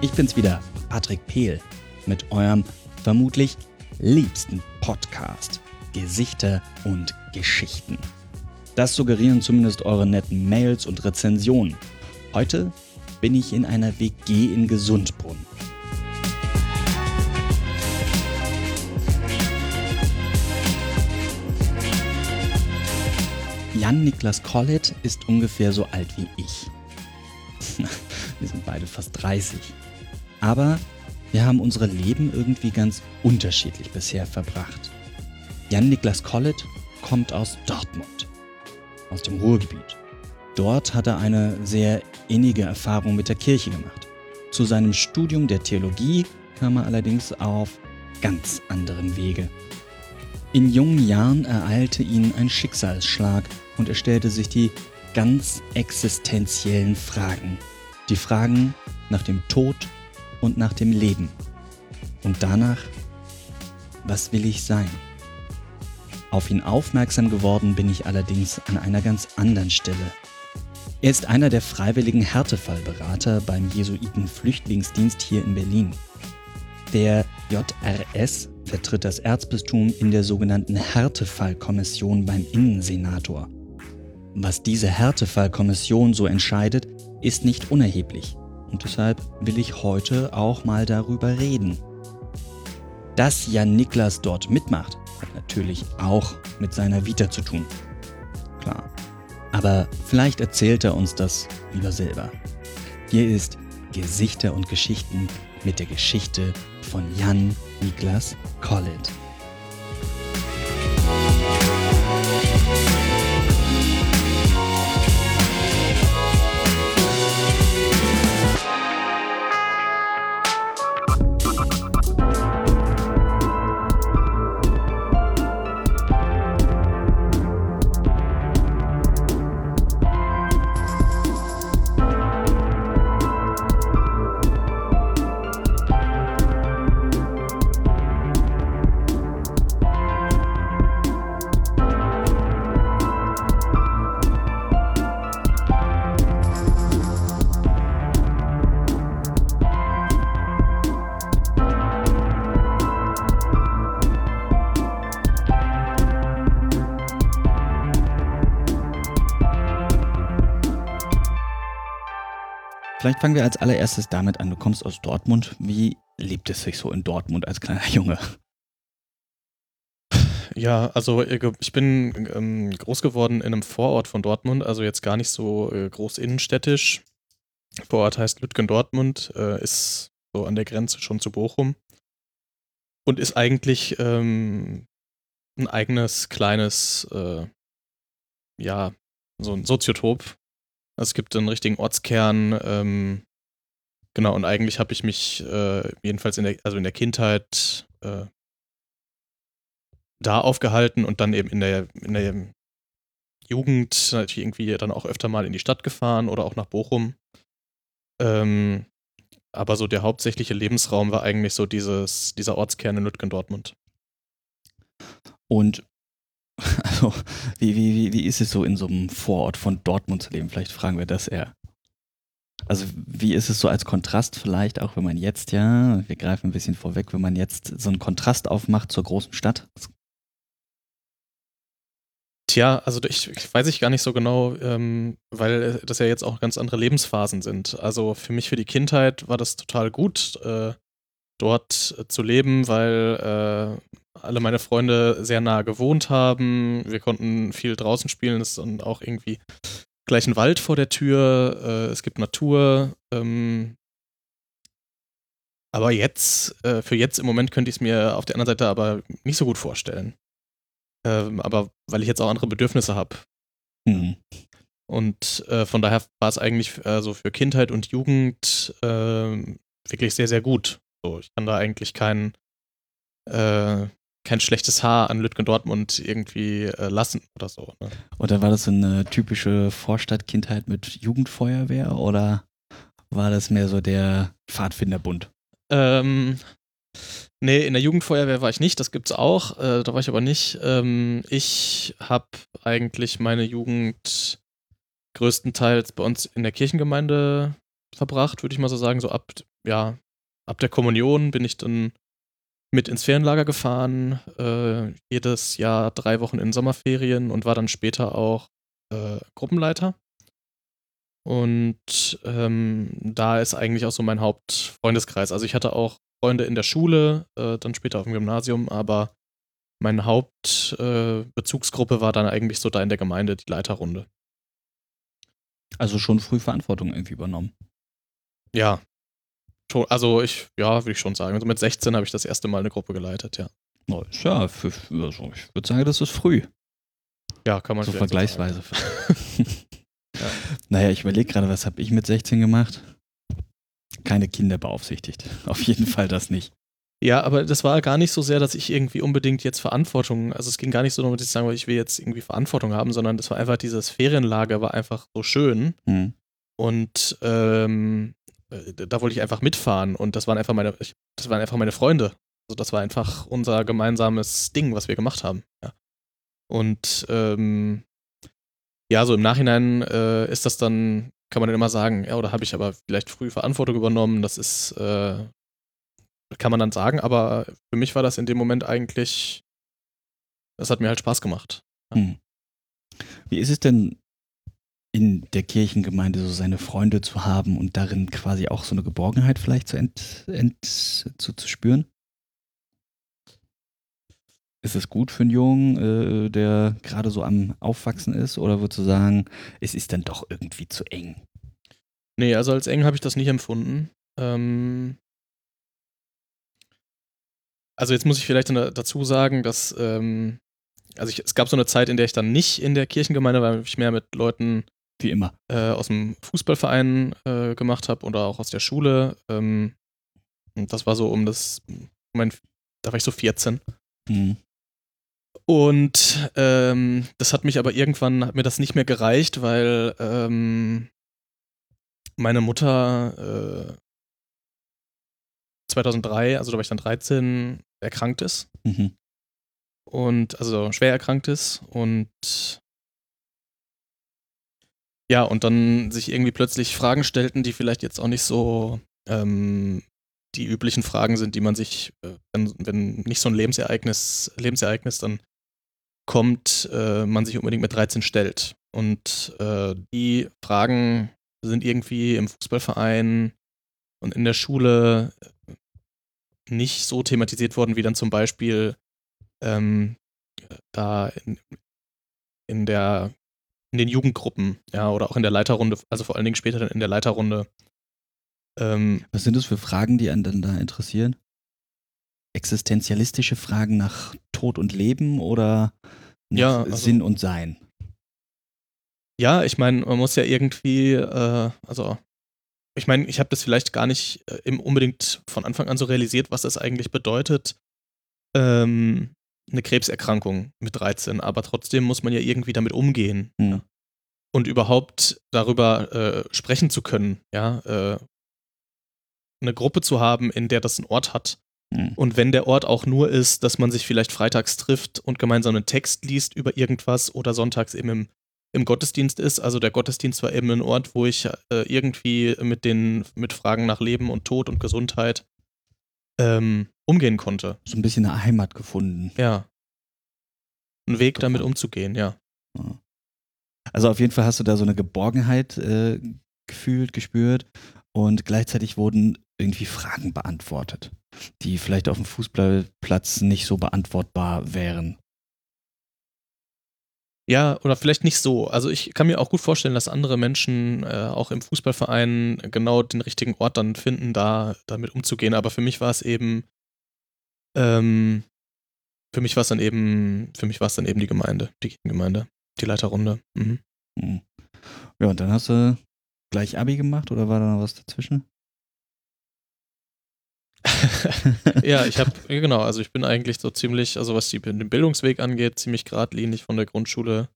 Ich bin's wieder, Patrick Pehl, mit eurem vermutlich liebsten Podcast. Gesichter und Geschichten. Das suggerieren zumindest eure netten Mails und Rezensionen. Heute bin ich in einer WG in Gesundbrunn. Jan-Niklas Collett ist ungefähr so alt wie ich. wir sind beide fast 30. Aber wir haben unsere Leben irgendwie ganz unterschiedlich bisher verbracht. Jan-Niklas Collett kommt aus Dortmund, aus dem Ruhrgebiet. Dort hat er eine sehr innige Erfahrung mit der Kirche gemacht. Zu seinem Studium der Theologie kam er allerdings auf ganz anderen Wege. In jungen Jahren ereilte ihn ein Schicksalsschlag und er stellte sich die ganz existenziellen Fragen. Die Fragen nach dem Tod und nach dem Leben. Und danach, was will ich sein? Auf ihn aufmerksam geworden bin ich allerdings an einer ganz anderen Stelle. Er ist einer der freiwilligen Härtefallberater beim Jesuiten Flüchtlingsdienst hier in Berlin. Der JRS vertritt das Erzbistum in der sogenannten Härtefallkommission beim Innensenator. Was diese Härtefallkommission so entscheidet, ist nicht unerheblich. Und deshalb will ich heute auch mal darüber reden. Dass Jan Niklas dort mitmacht, hat natürlich auch mit seiner Vita zu tun. Klar. Aber vielleicht erzählt er uns das lieber selber. Hier ist Gesichter und Geschichten mit der Geschichte von Jan Niklas Collett. Vielleicht fangen wir als allererstes damit an. Du kommst aus Dortmund. Wie lebt es sich so in Dortmund als kleiner Junge? Ja, also ich bin ähm, groß geworden in einem Vorort von Dortmund, also jetzt gar nicht so äh, groß innenstädtisch. Vorort heißt Lütgen-Dortmund, äh, ist so an der Grenze schon zu Bochum und ist eigentlich ähm, ein eigenes kleines, äh, ja, so ein Soziotop, also es gibt einen richtigen Ortskern, ähm, genau, und eigentlich habe ich mich äh, jedenfalls in der, also in der Kindheit äh, da aufgehalten und dann eben in der, in der Jugend natürlich irgendwie dann auch öfter mal in die Stadt gefahren oder auch nach Bochum. Ähm, aber so der hauptsächliche Lebensraum war eigentlich so dieses, dieser Ortskern in Lütgen-Dortmund. Und Also, wie, wie, wie ist es so in so einem Vorort von Dortmund zu leben? Vielleicht fragen wir das eher. Also, wie ist es so als Kontrast vielleicht, auch wenn man jetzt, ja, wir greifen ein bisschen vorweg, wenn man jetzt so einen Kontrast aufmacht zur großen Stadt? Tja, also ich, ich weiß ich gar nicht so genau, ähm, weil das ja jetzt auch ganz andere Lebensphasen sind. Also für mich, für die Kindheit war das total gut, äh, dort zu leben, weil äh, alle meine Freunde sehr nah gewohnt haben. Wir konnten viel draußen spielen. Es ist dann auch irgendwie gleich ein Wald vor der Tür. Äh, es gibt Natur. Ähm, aber jetzt, äh, für jetzt im Moment könnte ich es mir auf der anderen Seite aber nicht so gut vorstellen. Ähm, aber weil ich jetzt auch andere Bedürfnisse habe. Mhm. Und äh, von daher war es eigentlich äh, so für Kindheit und Jugend ähm, wirklich sehr, sehr gut. So, ich kann da eigentlich keinen äh, kein schlechtes Haar an Lütgen Dortmund irgendwie äh, lassen oder so. Ne? Oder war das so eine typische Vorstadtkindheit mit Jugendfeuerwehr oder war das mehr so der Pfadfinderbund? Ähm, nee, in der Jugendfeuerwehr war ich nicht, das gibt's auch, äh, da war ich aber nicht. Ähm, ich habe eigentlich meine Jugend größtenteils bei uns in der Kirchengemeinde verbracht, würde ich mal so sagen, so ab ja, ab der Kommunion bin ich dann mit ins Ferienlager gefahren, äh, jedes Jahr drei Wochen in Sommerferien und war dann später auch äh, Gruppenleiter. Und ähm, da ist eigentlich auch so mein Hauptfreundeskreis. Also ich hatte auch Freunde in der Schule, äh, dann später auf dem Gymnasium, aber meine Hauptbezugsgruppe äh, war dann eigentlich so da in der Gemeinde, die Leiterrunde. Also schon früh Verantwortung irgendwie übernommen. Ja. Schon, also ich, ja, würde ich schon sagen. Also mit 16 habe ich das erste Mal eine Gruppe geleitet, ja. Oh, ja, für, also ich würde sagen, das ist früh. Ja, kann man so vergleichsweise. ja. Naja, ich überlege gerade, was habe ich mit 16 gemacht? Keine Kinder beaufsichtigt. Auf jeden Fall das nicht. Ja, aber das war gar nicht so sehr, dass ich irgendwie unbedingt jetzt Verantwortung, also es ging gar nicht so darum, dass ich sagen ich will jetzt irgendwie Verantwortung haben, sondern das war einfach dieses Ferienlager war einfach so schön. Mhm. Und ähm, äh, da wollte ich einfach mitfahren und das waren einfach meine, das waren einfach meine Freunde. Also das war einfach unser gemeinsames Ding, was wir gemacht haben. Ja. Und ähm, ja, so im Nachhinein äh, ist das dann, kann man dann immer sagen, ja, oder habe ich aber vielleicht früh Verantwortung übernommen, das ist, äh, kann man dann sagen, aber für mich war das in dem Moment eigentlich, das hat mir halt Spaß gemacht. Ja. Hm. Wie ist es denn in der Kirchengemeinde so seine Freunde zu haben und darin quasi auch so eine Geborgenheit vielleicht zu, ent, ent, zu, zu spüren? Ist es gut für einen Jungen, äh, der gerade so am Aufwachsen ist? Oder würdest du sagen, es ist dann doch irgendwie zu eng? Nee, also als eng habe ich das nicht empfunden. Ähm, also jetzt muss ich vielleicht dazu sagen, dass ähm, also ich, es gab so eine Zeit, in der ich dann nicht in der Kirchengemeinde war, weil ich mehr mit Leuten wie immer äh, aus dem Fußballverein äh, gemacht habe oder auch aus der Schule. Ähm, und das war so um das, mein, da war ich so 14. Mhm. Und ähm, das hat mich aber irgendwann, hat mir das nicht mehr gereicht, weil ähm, meine Mutter äh, 2003, also da war ich dann 13, erkrankt ist. Mhm. Und also schwer erkrankt ist und ja, und dann sich irgendwie plötzlich Fragen stellten, die vielleicht jetzt auch nicht so ähm, die üblichen Fragen sind, die man sich, äh, wenn, wenn nicht so ein Lebensereignis, Lebensereignis dann kommt, äh, man sich unbedingt mit 13 stellt. Und äh, die Fragen sind irgendwie im Fußballverein und in der Schule nicht so thematisiert worden, wie dann zum Beispiel ähm, da in, in der in den Jugendgruppen, ja, oder auch in der Leiterrunde, also vor allen Dingen später dann in der Leiterrunde. Ähm, Was sind das für Fragen, die einen dann da interessieren? Existenzialistische Fragen nach Tod und Leben oder nach ja, also, Sinn und Sein? Ja, ich meine, man muss ja irgendwie, äh, also ich meine, ich habe das vielleicht gar nicht äh, unbedingt von Anfang an so realisiert, was das eigentlich bedeutet, ähm, eine Krebserkrankung mit 13, aber trotzdem muss man ja irgendwie damit umgehen. Mhm. Ja. Und überhaupt darüber äh, sprechen zu können, ja, äh, eine Gruppe zu haben, in der das einen Ort hat. Mhm. Und wenn der Ort auch nur ist, dass man sich vielleicht freitags trifft und gemeinsam einen Text liest über irgendwas oder sonntags eben im, im Gottesdienst ist. Also der Gottesdienst war eben ein Ort, wo ich äh, irgendwie mit den mit Fragen nach Leben und Tod und Gesundheit ähm, umgehen konnte. So ein bisschen eine Heimat gefunden. Ja. Ein Weg damit umzugehen, ja. Also auf jeden Fall hast du da so eine Geborgenheit äh, gefühlt, gespürt und gleichzeitig wurden irgendwie Fragen beantwortet, die vielleicht auf dem Fußballplatz nicht so beantwortbar wären. Ja, oder vielleicht nicht so. Also ich kann mir auch gut vorstellen, dass andere Menschen äh, auch im Fußballverein genau den richtigen Ort dann finden, da damit umzugehen. Aber für mich war es eben, ähm, für mich war es dann eben, für mich war es dann eben die Gemeinde, die Gemeinde, die Leiterrunde. Mhm. mhm. Ja, und dann hast du gleich Abi gemacht oder war da noch was dazwischen? Ja, ich habe, genau, also ich bin eigentlich so ziemlich, also was die, den Bildungsweg angeht, ziemlich geradlinig von der Grundschule,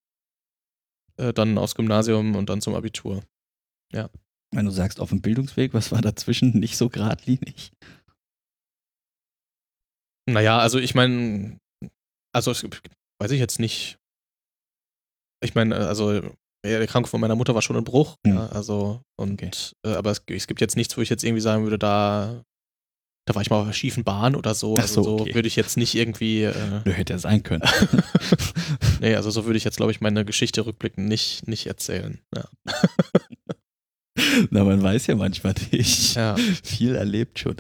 äh, dann aufs Gymnasium und dann zum Abitur. Ja. Wenn du sagst, auf dem Bildungsweg, was war dazwischen nicht so geradlinig? Naja, also ich meine, also weiß ich jetzt nicht. Ich meine, also die Erkrankung von meiner Mutter war schon ein Bruch. Mhm. Ja, also, und, Okay. äh, aber es, es gibt jetzt nichts, wo ich jetzt irgendwie sagen würde, da, da war ich mal auf einer schiefen Bahn oder so. Ach also so, so okay. würde ich jetzt nicht irgendwie, äh, Nö, hätte ja sein können. nee, also so würde ich jetzt, glaube ich, meine Geschichte rückblickend nicht, nicht erzählen. Ja. Na, man weiß ja manchmal nicht. ja. Viel erlebt schon.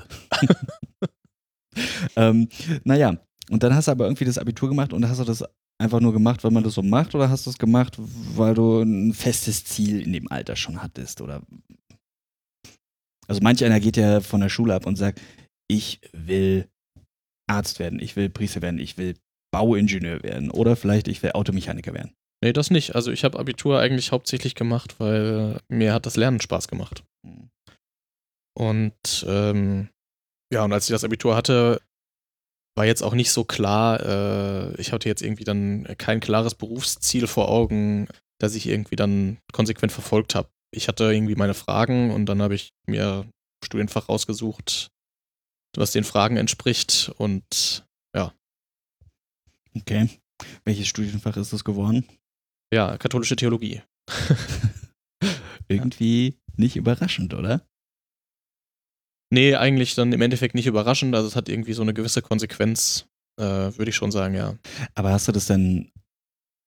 ähm, naja, und dann hast du aber irgendwie das Abitur gemacht und hast du das einfach nur gemacht, weil man das so macht oder hast du es gemacht, weil du ein festes Ziel in dem Alter schon hattest? Oder also manch einer geht ja von der Schule ab und sagt, ich will Arzt werden, ich will Priester werden, ich will Bauingenieur werden oder vielleicht ich will Automechaniker werden. Nee, das nicht. Also ich habe Abitur eigentlich hauptsächlich gemacht, weil mir hat das Lernen Spaß gemacht. Und ähm, ja, und als ich das Abitur hatte, war jetzt auch nicht so klar, äh, ich hatte jetzt irgendwie dann kein klares Berufsziel vor Augen, das ich irgendwie dann konsequent verfolgt habe. Ich hatte irgendwie meine Fragen und dann habe ich mir Studienfach rausgesucht, was den Fragen entspricht und Okay. Welches Studienfach ist das geworden? ja, katholische Theologie. Irgendwie nicht überraschend, oder? Nee, eigentlich dann im Endeffekt nicht überraschend. Also es hat irgendwie so eine gewisse Konsequenz, äh, würde ich schon sagen, ja. Aber hast du das dann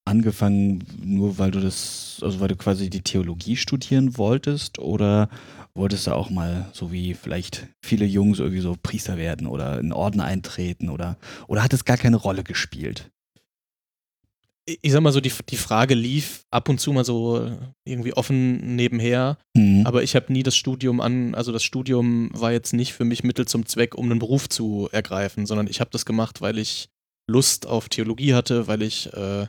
angefangen, nur weil du das, also weil du quasi die Theologie studieren wolltest oder wolltest du auch mal, so wie vielleicht viele Jungs, irgendwie so Priester werden oder in Orden eintreten oder, oder hat es gar keine Rolle gespielt? Ich sag mal so, die, die Frage lief ab und zu mal so irgendwie offen nebenher, Mhm. aber ich habe nie das Studium an, also das Studium war jetzt nicht für mich Mittel zum Zweck, um einen Beruf zu ergreifen, sondern ich habe das gemacht, weil ich Lust auf Theologie hatte, weil ich, äh,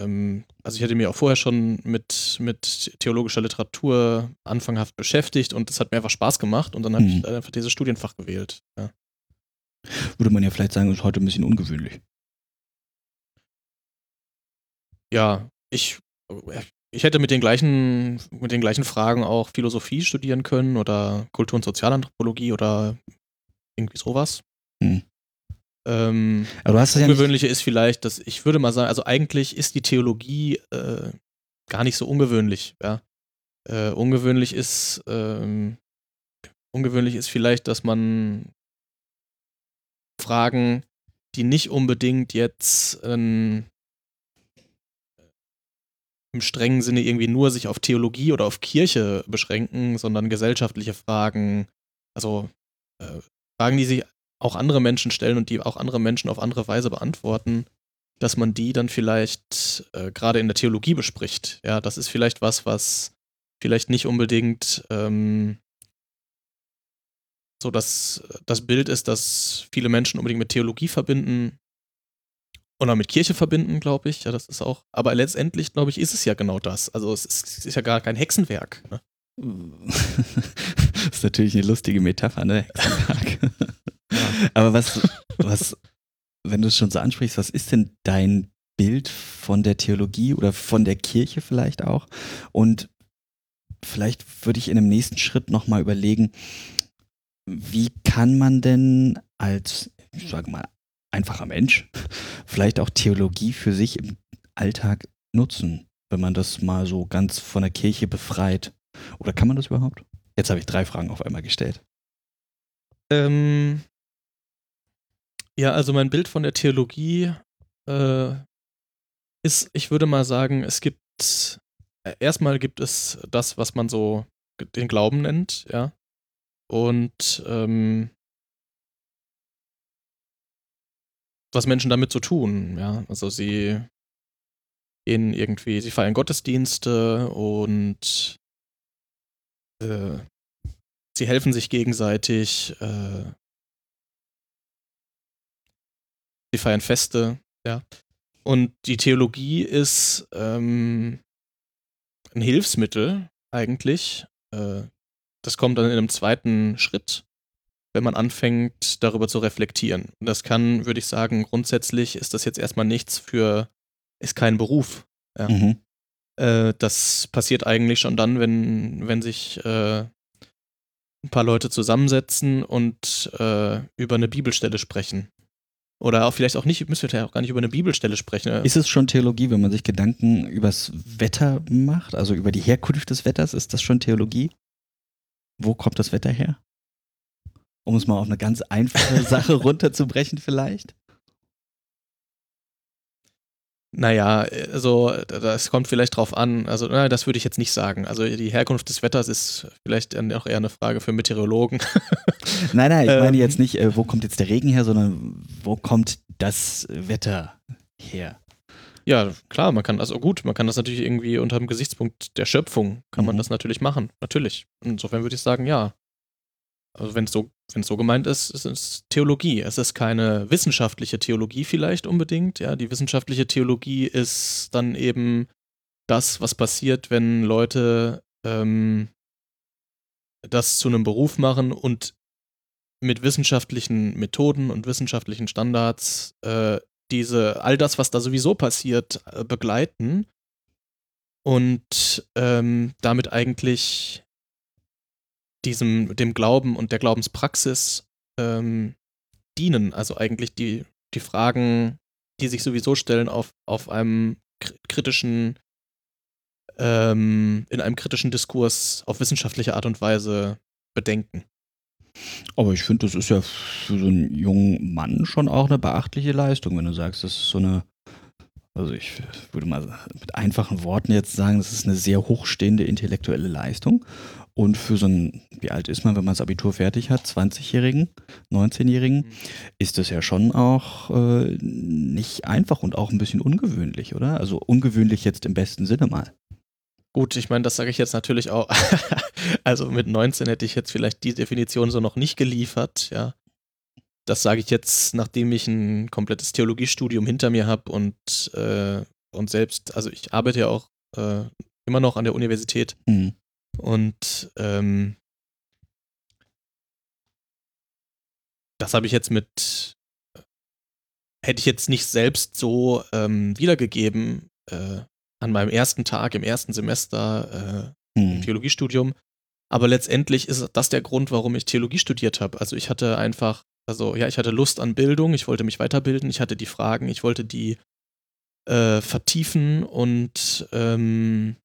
also ich hatte mich auch vorher schon mit, mit theologischer Literatur anfanghaft beschäftigt und das hat mir einfach Spaß gemacht und dann habe Mhm. ich einfach dieses Studienfach gewählt. Ja. Würde man ja vielleicht sagen, ist heute ein bisschen ungewöhnlich. ja, ich, ich hätte mit den gleichen, mit den gleichen Fragen auch Philosophie studieren können oder Kultur- und Sozialanthropologie oder irgendwie sowas. Hm. Ähm, Aber du hast ja nicht, Ungewöhnliche ist vielleicht, dass ich würde mal sagen, also eigentlich ist die Theologie äh, gar nicht so ungewöhnlich, ja. Äh, ungewöhnlich ist, ähm, ungewöhnlich ist vielleicht, dass man Fragen, die nicht unbedingt jetzt ähm, im strengen Sinne irgendwie nur sich auf Theologie oder auf Kirche beschränken, sondern gesellschaftliche Fragen, also äh, Fragen, die sich auch andere Menschen stellen und die auch andere Menschen auf andere Weise beantworten, dass man die dann vielleicht äh, gerade in der Theologie bespricht. Ja, das ist vielleicht was, was vielleicht nicht unbedingt ähm, so das, das Bild ist, dass viele Menschen unbedingt mit Theologie verbinden oder mit Kirche verbinden, glaube ich. Ja, das ist auch. Aber letztendlich, glaube ich, ist es ja genau das. Also es ist, es ist ja gar kein Hexenwerk. Ne? das ist natürlich eine lustige Metapher, ne? Hexenwerk. Aber was, was, wenn du es schon so ansprichst, was ist denn dein Bild von der Theologie oder von der Kirche vielleicht auch? Und vielleicht würde ich in einem nächsten Schritt nochmal überlegen, wie kann man denn als, ich sage mal, einfacher Mensch vielleicht auch Theologie für sich im Alltag nutzen, wenn man das mal so ganz von der Kirche befreit? Oder kann man das überhaupt? Jetzt habe ich drei Fragen auf einmal gestellt. Ähm, ja, also mein Bild von der Theologie äh, ist, ich würde mal sagen, es gibt, äh, erstmal gibt es das, was man so den Glauben nennt, ja. Und ähm, was Menschen damit so tun, ja. Also sie gehen irgendwie, sie feiern Gottesdienste und äh, sie helfen sich gegenseitig, äh, sie feiern Feste, ja. Und die Theologie ist ähm, ein Hilfsmittel eigentlich. Äh, das kommt dann in einem zweiten Schritt, wenn man anfängt, darüber zu reflektieren. Und das kann, würde ich sagen, grundsätzlich ist das jetzt erstmal nichts für, ist kein Beruf. Ja. Mhm. Äh, das passiert eigentlich schon dann, wenn, wenn sich äh, ein paar Leute zusammensetzen und äh, über eine Bibelstelle sprechen. Oder auch vielleicht auch nicht, müssen wir ja auch gar nicht über eine Bibelstelle sprechen. Ist es schon Theologie, wenn man sich Gedanken übers Wetter macht, also über die Herkunft des Wetters? Ist das schon Theologie? Wo kommt das Wetter her? Um es mal auf eine ganz einfache Sache runterzubrechen, vielleicht? Naja, also das kommt vielleicht drauf an. Also, na, das würde ich jetzt nicht sagen. Also die Herkunft des Wetters ist vielleicht auch eher eine Frage für Meteorologen. nein, nein, ich meine jetzt ähm. nicht, äh, wo kommt jetzt der Regen her, sondern wo kommt das Wetter her? Ja, klar, man kann, also gut, man kann das natürlich irgendwie unter dem Gesichtspunkt der Schöpfung, kann mhm. man das natürlich machen, natürlich. Insofern würde ich sagen, ja. Also wenn es so, wenn es so gemeint ist, ist es Theologie. Es ist keine wissenschaftliche Theologie vielleicht unbedingt. Ja, die wissenschaftliche Theologie ist dann eben das, was passiert, wenn Leute ähm, das zu einem Beruf machen und mit wissenschaftlichen Methoden und wissenschaftlichen Standards äh, diese, all das, was da sowieso passiert, äh, begleiten und ähm, damit eigentlich diesem, dem Glauben und der Glaubenspraxis ähm, dienen. Also eigentlich die, die Fragen, die sich sowieso stellen, auf, auf einem kritischen, ähm, in einem kritischen Diskurs auf wissenschaftliche Art und Weise bedenken. Aber ich finde, das ist ja für so einen jungen Mann schon auch eine beachtliche Leistung, wenn du sagst, das ist so eine, also ich würde mal mit einfachen Worten jetzt sagen, das ist eine sehr hochstehende intellektuelle Leistung. Und für so ein, wie alt ist man, wenn man das Abitur fertig hat, 20-Jährigen, 19-Jährigen, mhm. ist das ja schon auch äh, nicht einfach und auch ein bisschen ungewöhnlich, oder? Also ungewöhnlich jetzt im besten Sinne mal. Gut, ich meine, das sage ich jetzt natürlich auch. also mit 19 hätte ich jetzt vielleicht die Definition so noch nicht geliefert, ja. Das sage ich jetzt, nachdem ich ein komplettes Theologiestudium hinter mir habe und, äh, und selbst, also ich arbeite ja auch äh, immer noch an der Universität. Mhm. Und ähm, das habe ich jetzt mit, hätte ich jetzt nicht selbst so ähm, wiedergegeben äh, an meinem ersten Tag im ersten Semester äh, hm. im Theologiestudium. Aber letztendlich ist das der Grund, warum ich Theologie studiert habe. Also ich hatte einfach, also ja, ich hatte Lust an Bildung, ich wollte mich weiterbilden, ich hatte die Fragen, ich wollte die äh, vertiefen und ähm,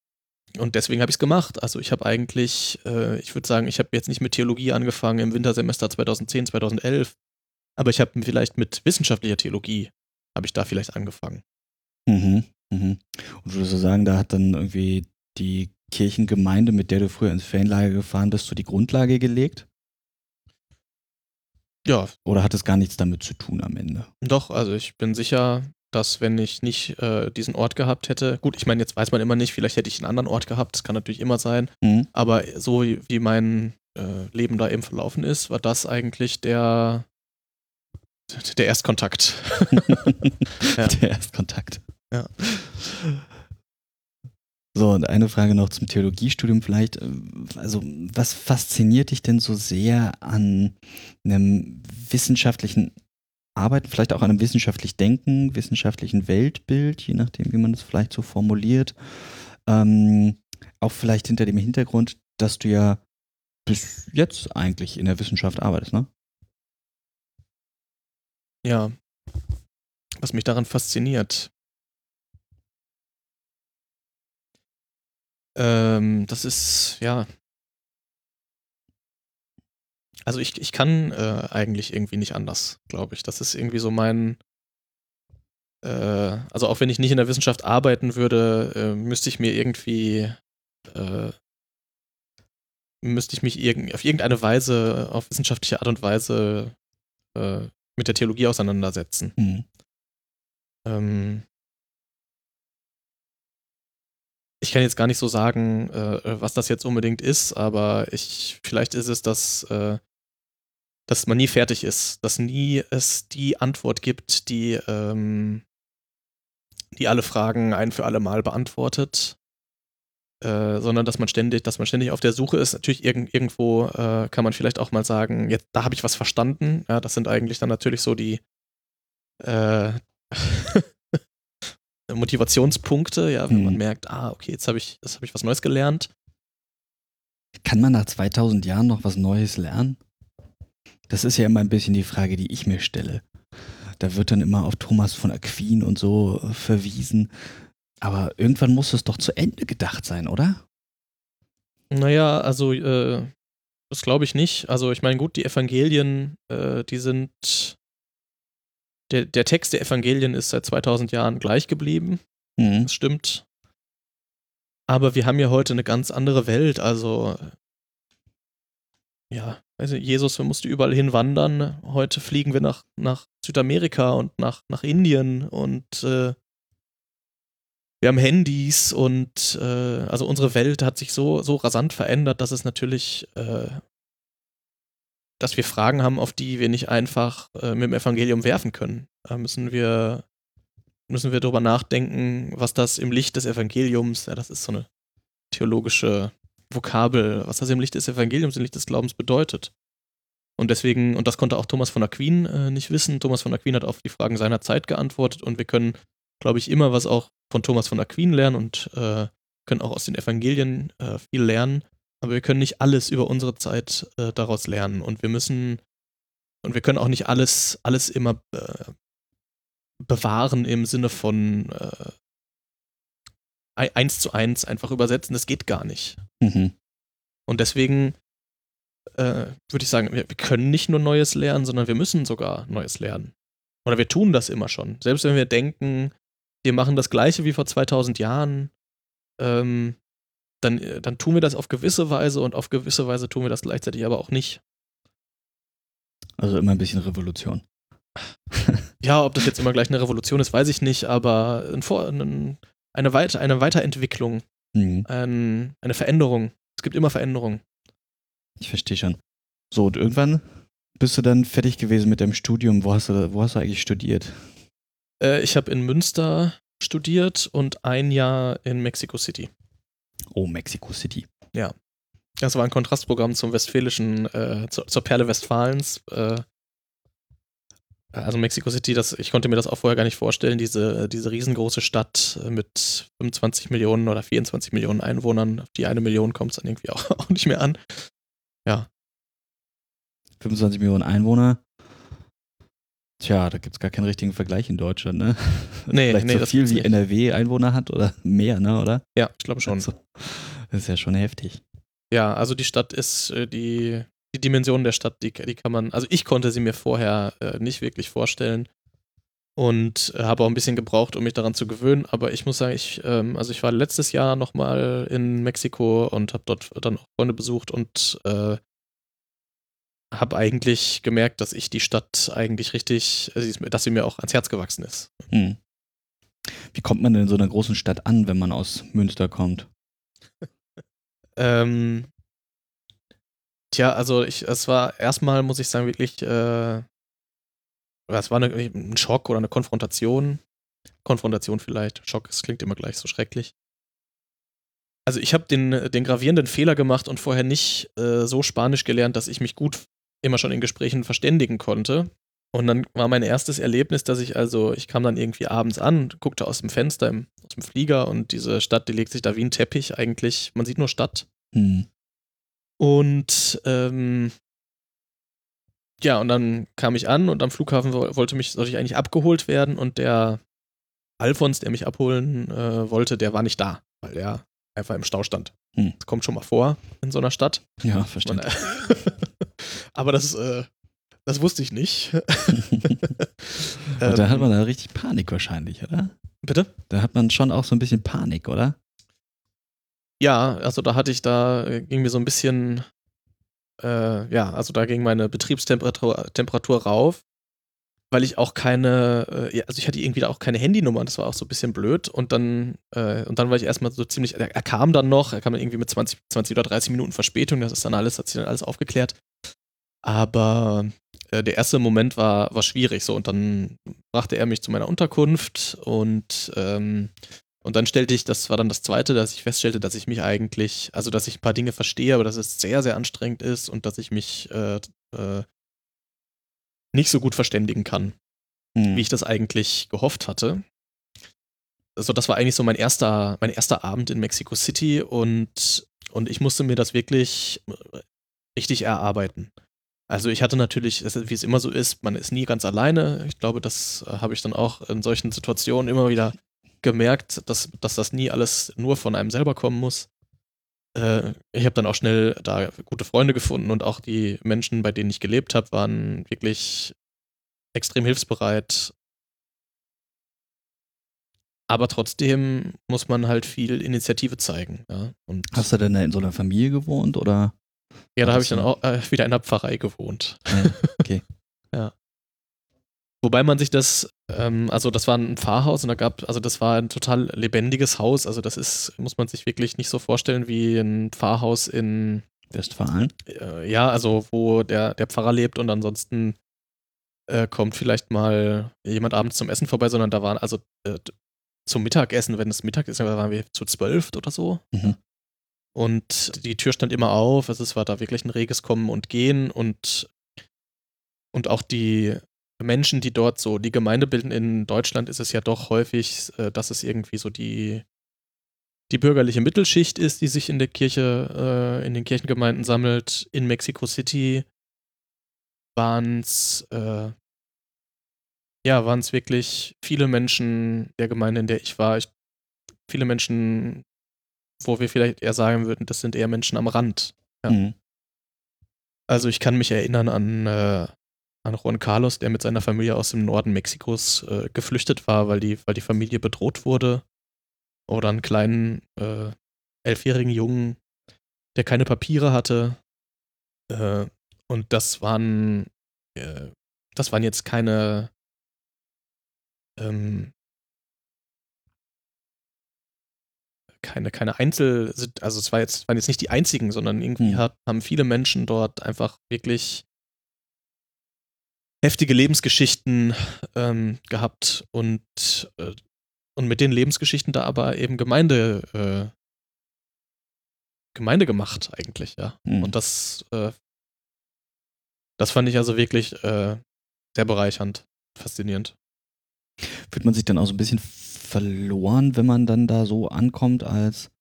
und deswegen habe ich es gemacht. Also ich habe eigentlich, äh, ich würde sagen, ich habe jetzt nicht mit Theologie angefangen im Wintersemester 2010, 2011, aber ich habe vielleicht mit wissenschaftlicher Theologie, habe ich da vielleicht angefangen. Mhm, mhm. Und würdest du sagen, da hat dann irgendwie die Kirchengemeinde, mit der du früher ins Fanlager gefahren bist, so die Grundlage gelegt? Ja. Oder hat es gar nichts damit zu tun am Ende? Doch, also ich bin sicher, dass wenn ich nicht äh, diesen Ort gehabt hätte, gut, ich meine, jetzt weiß man immer nicht, vielleicht hätte ich einen anderen Ort gehabt, das kann natürlich immer sein, mhm. aber so wie, wie mein äh, Leben da eben verlaufen ist, war das eigentlich der, der Erstkontakt. ja. Der Erstkontakt. Ja. So, und eine Frage noch zum Theologiestudium vielleicht. Also, was fasziniert dich denn so sehr an einem wissenschaftlichen arbeiten, vielleicht auch an einem wissenschaftlich Denken, wissenschaftlichen Weltbild, je nachdem, wie man das vielleicht so formuliert. Ähm, auch vielleicht hinter dem Hintergrund, dass du ja bis jetzt eigentlich in der Wissenschaft arbeitest, ne? Ja. Was mich daran fasziniert. Ähm, das ist, ja, also ich, ich kann äh, eigentlich irgendwie nicht anders, glaube ich. Das ist irgendwie so mein. Äh, also auch wenn ich nicht in der Wissenschaft arbeiten würde, äh, müsste ich mir irgendwie. Äh, müsste ich mich irg auf irgendeine Weise, auf wissenschaftliche Art und Weise äh, mit der Theologie auseinandersetzen. Mhm. Ähm, ich kann jetzt gar nicht so sagen, äh, was das jetzt unbedingt ist, aber ich, vielleicht ist es, dass äh, dass man nie fertig ist, dass nie es die Antwort gibt, die, ähm, die alle Fragen ein für alle Mal beantwortet, äh, sondern dass man ständig, dass man ständig auf der Suche ist. Natürlich irg irgendwo äh, kann man vielleicht auch mal sagen, jetzt da habe ich was verstanden. Ja, das sind eigentlich dann natürlich so die äh, Motivationspunkte, ja, wenn hm. man merkt, ah, okay, jetzt habe ich, jetzt habe ich was Neues gelernt. Kann man nach 2000 Jahren noch was Neues lernen? Das ist ja immer ein bisschen die Frage, die ich mir stelle. da wird dann immer auf Thomas von Aquin und so äh, verwiesen. Aber irgendwann muss es doch zu Ende gedacht sein, oder? Naja, also äh, das glaube ich nicht. Also ich meine, gut, die Evangelien, äh, die sind. Der, der Text der Evangelien ist seit 2000 Jahren gleich geblieben. Mhm. Das stimmt. Aber wir haben ja heute eine ganz andere Welt. Also, ja, also Jesus musste überall hin wandern. Heute fliegen wir nach, nach Südamerika und nach, nach Indien und äh, wir haben Handys und äh, also unsere Welt hat sich so, so rasant verändert, dass es natürlich, äh, dass wir Fragen haben, auf die wir nicht einfach äh, mit dem Evangelium werfen können. Da müssen wir, müssen wir darüber nachdenken, was das im Licht des Evangeliums, ja, das ist so eine theologische Vokabel, was das im Licht des Evangeliums, im Licht des Glaubens bedeutet. Und deswegen, und das konnte auch Thomas von Aquin äh, nicht wissen. Thomas von Aquin hat auf die Fragen seiner Zeit geantwortet und wir können, glaube ich, immer was auch von Thomas von Aquin lernen und äh, können auch aus den Evangelien äh, viel lernen. Aber wir können nicht alles über unsere Zeit äh, daraus lernen. Und wir müssen, und wir können auch nicht alles, alles immer äh, bewahren im Sinne von äh, eins zu eins einfach übersetzen. Das geht gar nicht. Mhm. Und deswegen äh, würde ich sagen, wir, wir können nicht nur Neues lernen, sondern wir müssen sogar Neues lernen. Oder wir tun das immer schon. Selbst wenn wir denken, wir machen das Gleiche wie vor 2000 Jahren, ähm, dann, äh, dann tun wir das auf gewisse Weise und auf gewisse Weise tun wir das gleichzeitig aber auch nicht. Also immer ein bisschen Revolution. Ja, ob das jetzt immer gleich eine Revolution ist, weiß ich nicht, aber ein Vor ein, eine, Weit eine Weiterentwicklung, Mhm. ein, eine Veränderung. Es gibt immer Veränderungen. Ich verstehe schon. So, und irgendwann bist du dann fertig gewesen mit deinem Studium. Wo hast du, wo hast du eigentlich studiert? Äh, ich habe in Münster studiert und ein Jahr in Mexico City. Oh, Mexico City. Das war ein Kontrastprogramm zum westfälischen, äh, zur, zur Perle Westfalens. Äh, also Mexico City, das, ich konnte mir das auch vorher gar nicht vorstellen, diese, diese riesengroße Stadt mit 25 Millionen oder 24 Millionen Einwohnern. Auf die eine Million kommt es dann irgendwie auch, auch nicht mehr an. 25 Millionen Einwohner. Tja, da gibt es gar keinen richtigen Vergleich in Deutschland, ne? Nee, Vielleicht nee, so viel wie. NRW Einwohner hat oder mehr, ne, oder? Ja, ich glaube schon. Also, das ist ja schon heftig. Ja, also die Stadt ist, äh, die, die Dimension der Stadt, die, die kann man, also ich konnte sie mir vorher äh, nicht wirklich vorstellen und äh, habe auch ein bisschen gebraucht, um mich daran zu gewöhnen, aber ich muss sagen, ich, ähm, also ich war letztes Jahr nochmal in Mexiko und habe dort dann auch Freunde besucht und äh, habe eigentlich gemerkt, dass ich die Stadt eigentlich richtig, äh, dass sie mir auch ans Herz gewachsen ist. Hm. Wie kommt man denn in so einer großen Stadt an, wenn man aus Münster kommt? Ähm, tja, also ich, es war erstmal, muss ich sagen, wirklich, äh, es war eine, ein Schock oder eine Konfrontation. Konfrontation vielleicht. Schock, es klingt immer gleich so schrecklich. Also ich habe den, den gravierenden Fehler gemacht und vorher nicht äh, so Spanisch gelernt, dass ich mich gut immer schon in Gesprächen verständigen konnte. Und dann war mein erstes Erlebnis, dass ich also, ich kam dann irgendwie abends an, guckte aus dem Fenster, im, aus dem Flieger und diese Stadt, die legt sich da wie ein Teppich eigentlich. Man sieht nur Stadt. Hm. Und ähm, ja, und dann kam ich an und am Flughafen wo- wollte mich, sollte ich eigentlich abgeholt werden und der Alfons, der mich abholen äh, wollte, der war nicht da, weil der einfach im Stau stand. Hm. Das kommt schon mal vor in so einer Stadt. Ja, Man, verständlich. aber das, äh, das wusste ich nicht. Und da hat man da richtig Panik wahrscheinlich, oder? Bitte? Da hat man schon auch so ein bisschen Panik, oder? Ja, also da hatte ich, da äh, ging mir so ein bisschen, äh, ja, also da ging meine Betriebstemperatur Temperatur rauf, weil ich auch keine, äh, ja, also ich hatte irgendwie da auch keine Handynummer, das war auch so ein bisschen blöd und dann, äh, und dann war ich erstmal so ziemlich, er, er kam dann noch, er kam dann irgendwie mit 20, 20 oder 30 Minuten Verspätung, das ist dann alles, hat sich dann alles aufgeklärt. Aber äh, der erste Moment war, war schwierig so und dann brachte er mich zu meiner Unterkunft und ähm, und dann stellte ich, das war dann das zweite, dass ich feststellte, dass ich mich eigentlich, also dass ich ein paar Dinge verstehe, aber dass es sehr, sehr anstrengend ist und dass ich mich äh, äh, nicht so gut verständigen kann, Hm. wie ich das eigentlich gehofft hatte. Also das war eigentlich so mein erster, mein erster Abend in Mexico City und, und ich musste mir das wirklich richtig erarbeiten. Also ich hatte natürlich, wie es immer so ist, man ist nie ganz alleine. Ich glaube, das äh, habe ich dann auch in solchen Situationen immer wieder gemerkt, dass, dass das nie alles nur von einem selber kommen muss. Äh, ich habe dann auch schnell da gute Freunde gefunden und auch die Menschen, bei denen ich gelebt habe, waren wirklich extrem hilfsbereit. Aber trotzdem muss man halt viel Initiative zeigen. Ja? Und Hast du denn in so einer Familie gewohnt oder? Ja, da habe ich dann auch äh, wieder in einer Pfarrei gewohnt. Ja, okay. ja. Wobei man sich das, ähm, also das war ein Pfarrhaus und da gab, also das war ein total lebendiges Haus. Also das ist, muss man sich wirklich nicht so vorstellen wie ein Pfarrhaus in Westfalen. Äh, ja, also wo der, der Pfarrer lebt und ansonsten äh, kommt vielleicht mal jemand abends zum Essen vorbei, sondern da waren also äh, zum Mittagessen, wenn es Mittag ist, waren wir zu zwölf oder so. Mhm. Und die Tür stand immer auf, also es war da wirklich ein reges Kommen und Gehen und, und auch die Menschen, die dort so die Gemeinde bilden in Deutschland, ist es ja doch häufig, äh, dass es irgendwie so die, die bürgerliche Mittelschicht ist, die sich in der Kirche, äh, in den Kirchengemeinden sammelt. In Mexico City waren es äh, ja, waren es wirklich viele Menschen der Gemeinde, in der ich war. Ich, viele Menschen wo wir vielleicht eher sagen würden, das sind eher Menschen am Rand. Ja. Mhm. Also ich kann mich erinnern an, äh, an Juan Carlos, der mit seiner Familie aus dem Norden Mexikos äh, geflüchtet war, weil die, weil die Familie bedroht wurde. Oder einen kleinen äh, elfjährigen Jungen, der keine Papiere hatte. Äh, und das waren, äh, das waren jetzt keine ähm, keine, keine Einzel, also es war jetzt, waren jetzt nicht die einzigen, sondern irgendwie mhm. hat, haben viele Menschen dort einfach wirklich heftige Lebensgeschichten ähm, gehabt und, äh, und mit den Lebensgeschichten da aber eben Gemeinde, äh, Gemeinde gemacht eigentlich, ja. Mhm. Und das, äh, das fand ich also wirklich äh, sehr bereichernd, faszinierend. Fühlt man sich dann auch so ein bisschen verloren, wenn man dann da so ankommt als,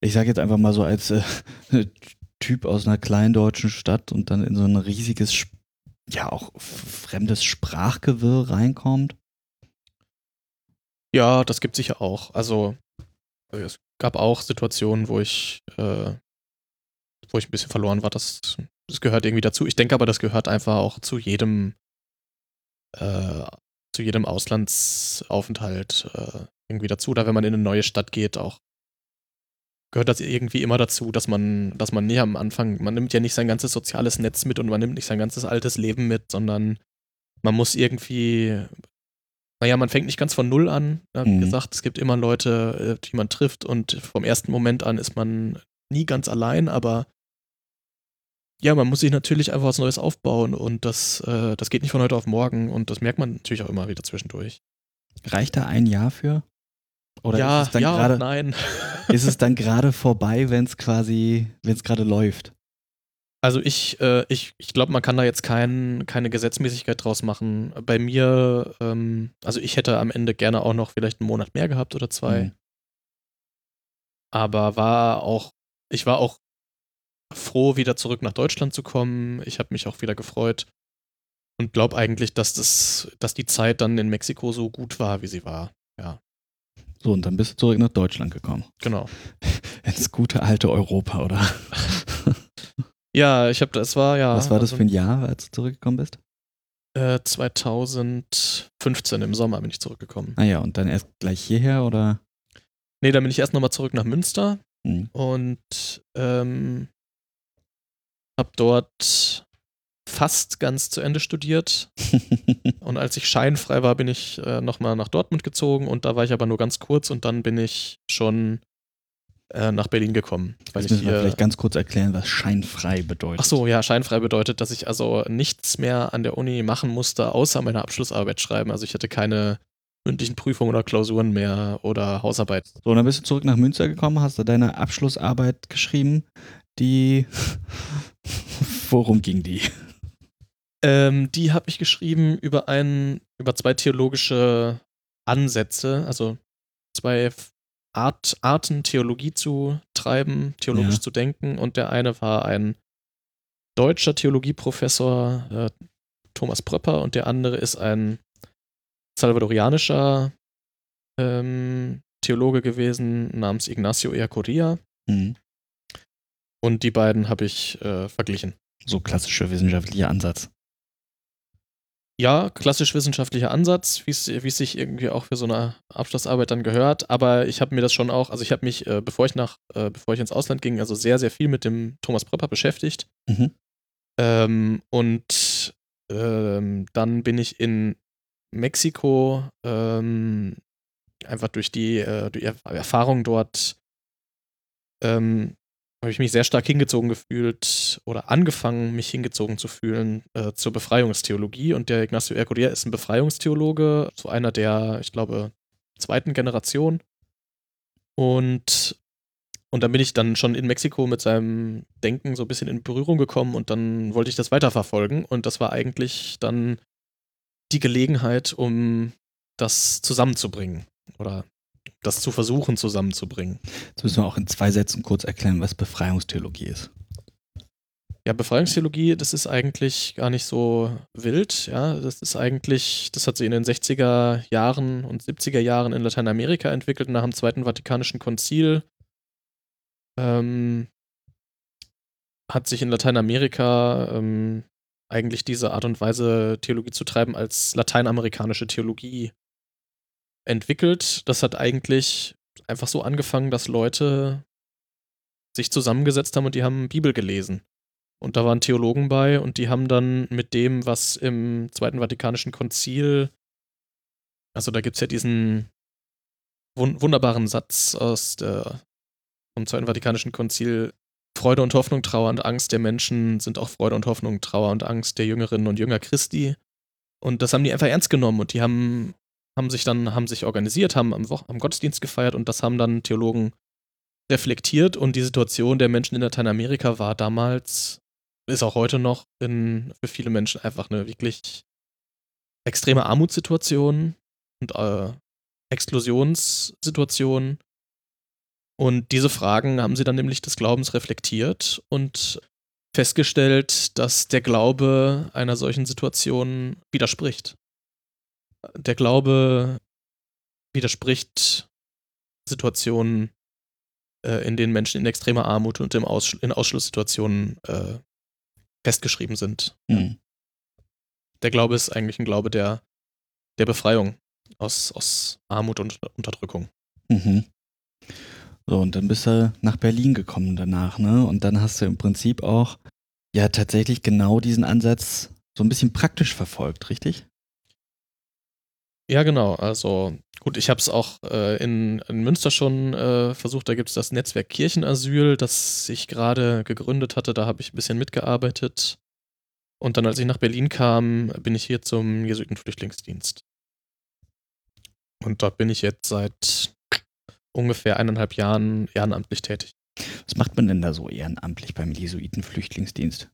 ich sage jetzt einfach mal so als äh, Typ aus einer kleinen deutschen Stadt und dann in so ein riesiges, ja auch fremdes Sprachgewirr reinkommt? Ja, das gibt sicher auch. Also es gab auch Situationen, wo ich, äh, wo ich ein bisschen verloren war. Das, das gehört irgendwie dazu. Ich denke aber, das gehört einfach auch zu jedem äh, zu jedem Auslandsaufenthalt äh, irgendwie dazu. Oder wenn man in eine neue Stadt geht, auch gehört das irgendwie immer dazu, dass man, dass man nie am Anfang, man nimmt ja nicht sein ganzes soziales Netz mit und man nimmt nicht sein ganzes altes Leben mit, sondern man muss irgendwie, naja, man fängt nicht ganz von Null an. Wie mhm. gesagt, es gibt immer Leute, äh, die man trifft und vom ersten Moment an ist man nie ganz allein, aber ja, man muss sich natürlich einfach was Neues aufbauen und das, äh, das geht nicht von heute auf morgen und das merkt man natürlich auch immer wieder zwischendurch. Reicht da ein Jahr für? Oder ja, ist es dann ja grade, nein. ist es dann gerade vorbei, wenn es quasi, wenn es gerade läuft? Also ich, äh, ich, ich glaube, man kann da jetzt kein, keine Gesetzmäßigkeit draus machen. Bei mir, ähm, also ich hätte am Ende gerne auch noch vielleicht einen Monat mehr gehabt oder zwei. Mhm. Aber war auch, ich war auch froh, wieder zurück nach Deutschland zu kommen. Ich habe mich auch wieder gefreut und glaube eigentlich, dass das, dass die Zeit dann in Mexiko so gut war, wie sie war. Ja. So, und dann bist du zurück nach Deutschland gekommen. Genau. Ins gute alte Europa, oder? ja, ich habe, das war ja. Was war das also, für ein Jahr, als du zurückgekommen bist? Äh, 2015 im Sommer bin ich zurückgekommen. Ah ja, und dann erst gleich hierher, oder? Nee, dann bin ich erst nochmal zurück nach Münster. Mhm. Und ähm, habe dort fast ganz zu Ende studiert. und als ich scheinfrei war, bin ich äh, nochmal nach Dortmund gezogen und da war ich aber nur ganz kurz und dann bin ich schon äh, nach Berlin gekommen. Weil das müssen wir vielleicht ganz kurz erklären, was scheinfrei bedeutet. Ach so, ja, scheinfrei bedeutet, dass ich also nichts mehr an der Uni machen musste, außer meine Abschlussarbeit schreiben. Also ich hatte keine mündlichen Prüfungen oder Klausuren mehr oder Hausarbeit. So, und dann bist du zurück nach Münster gekommen, hast du deine Abschlussarbeit geschrieben, die. Worum ging die? Ähm, die habe ich geschrieben über ein, über zwei theologische Ansätze, also zwei Art, Arten, Theologie zu treiben, theologisch ja. zu denken. Und der eine war ein deutscher Theologieprofessor äh, Thomas Pröpper und der andere ist ein salvadorianischer ähm, Theologe gewesen namens Ignacio Eacoria. Mhm. Und die beiden habe ich äh, verglichen. So klassischer wissenschaftlicher Ansatz. Ja, klassisch wissenschaftlicher Ansatz, wie es sich irgendwie auch für so eine Abschlussarbeit dann gehört. Aber ich habe mir das schon auch, also ich habe mich, äh, bevor ich nach, äh, bevor ich ins Ausland ging, also sehr, sehr viel mit dem Thomas Prepper beschäftigt. Mhm. Ähm, und ähm, dann bin ich in Mexiko ähm, einfach durch die, äh, die Erfahrung dort ähm, habe ich mich sehr stark hingezogen gefühlt oder angefangen, mich hingezogen zu fühlen äh, zur Befreiungstheologie. Und der Ignacio Ercoria ist ein Befreiungstheologe, so einer der, ich glaube, zweiten Generation. Und, und dann bin ich dann schon in Mexiko mit seinem Denken so ein bisschen in Berührung gekommen und dann wollte ich das weiterverfolgen. Und das war eigentlich dann die Gelegenheit, um das zusammenzubringen oder das zu versuchen zusammenzubringen. Jetzt müssen wir auch in zwei Sätzen kurz erklären, was Befreiungstheologie ist. Ja, Befreiungstheologie, das ist eigentlich gar nicht so wild. Ja, das ist eigentlich, das hat sich in den 60er Jahren und 70er Jahren in Lateinamerika entwickelt, nach dem Zweiten Vatikanischen Konzil. Ähm, hat sich in Lateinamerika ähm, eigentlich diese Art und Weise, Theologie zu treiben, als lateinamerikanische Theologie entwickelt. Das hat eigentlich einfach so angefangen, dass Leute sich zusammengesetzt haben und die haben Bibel gelesen. Und da waren Theologen bei und die haben dann mit dem, was im Zweiten Vatikanischen Konzil, also da gibt es ja diesen wun wunderbaren Satz aus der, vom Zweiten Vatikanischen Konzil, Freude und Hoffnung, Trauer und Angst der Menschen sind auch Freude und Hoffnung, Trauer und Angst der Jüngerinnen und Jünger Christi. Und das haben die einfach ernst genommen und die haben haben sich dann, haben sich organisiert, haben am, am Gottesdienst gefeiert und das haben dann Theologen reflektiert und die Situation der Menschen in Lateinamerika war damals, ist auch heute noch in, für viele Menschen einfach eine wirklich extreme Armutssituation und äh, Exklusionssituation. Und diese Fragen haben sie dann nämlich des Glaubens reflektiert und festgestellt, dass der Glaube einer solchen Situation widerspricht der Glaube widerspricht Situationen, äh, in denen Menschen in extremer Armut und Aus in Ausschlusssituationen äh, festgeschrieben sind. Mhm. Der Glaube ist eigentlich ein Glaube der, der Befreiung aus, aus Armut und Unterdrückung. Mhm. So, und dann bist du nach Berlin gekommen danach, ne? Und dann hast du im Prinzip auch ja tatsächlich genau diesen Ansatz so ein bisschen praktisch verfolgt, richtig? Ja, genau. Also gut, ich habe es auch äh, in, in, Münster schon äh, versucht. Da gibt es das Netzwerk Kirchenasyl, das sich gerade gegründet hatte. Da habe ich ein bisschen mitgearbeitet. Und dann, als ich nach Berlin kam, bin ich hier zum Jesuitenflüchtlingsdienst. Und dort bin ich jetzt seit ungefähr eineinhalb Jahren ehrenamtlich tätig. Was macht man denn da so ehrenamtlich beim Jesuitenflüchtlingsdienst?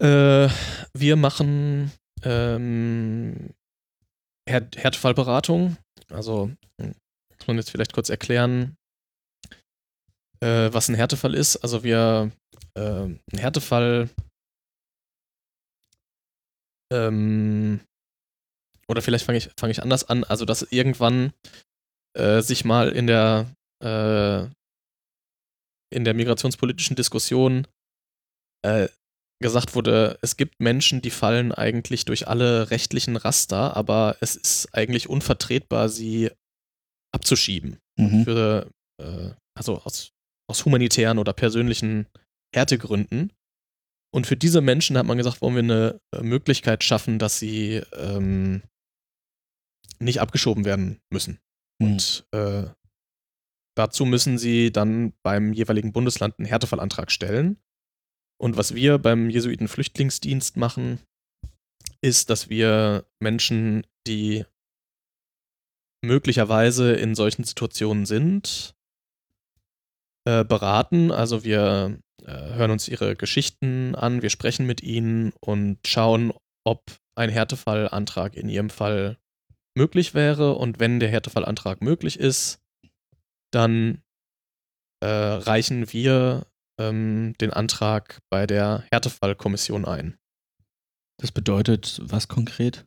Äh, wir machen ähm, Härtefallberatung. Also hm, muss man jetzt vielleicht kurz erklären, äh, was ein Härtefall ist. Also wir, äh, ein Härtefall, ähm, oder vielleicht fange ich, fang ich anders an, also dass irgendwann äh, sich mal in der, äh, in der migrationspolitischen Diskussion äh, gesagt wurde, es gibt Menschen, die fallen eigentlich durch alle rechtlichen Raster, aber es ist eigentlich unvertretbar, sie abzuschieben. Mhm. Für, äh, also aus, aus humanitären oder persönlichen Härtegründen. Und für diese Menschen hat man gesagt, wollen wir eine äh, Möglichkeit schaffen, dass sie ähm, nicht abgeschoben werden müssen. Mhm. Und äh, dazu müssen sie dann beim jeweiligen Bundesland einen Härtefallantrag stellen. Und was wir beim Jesuiten-Flüchtlingsdienst machen, ist, dass wir Menschen, die möglicherweise in solchen Situationen sind, äh, beraten. Also wir äh, hören uns ihre Geschichten an, wir sprechen mit ihnen und schauen, ob ein Härtefallantrag in ihrem Fall möglich wäre. Und wenn der Härtefallantrag möglich ist, dann äh, reichen wir ähm, den Antrag bei der Härtefallkommission ein. Das bedeutet was konkret?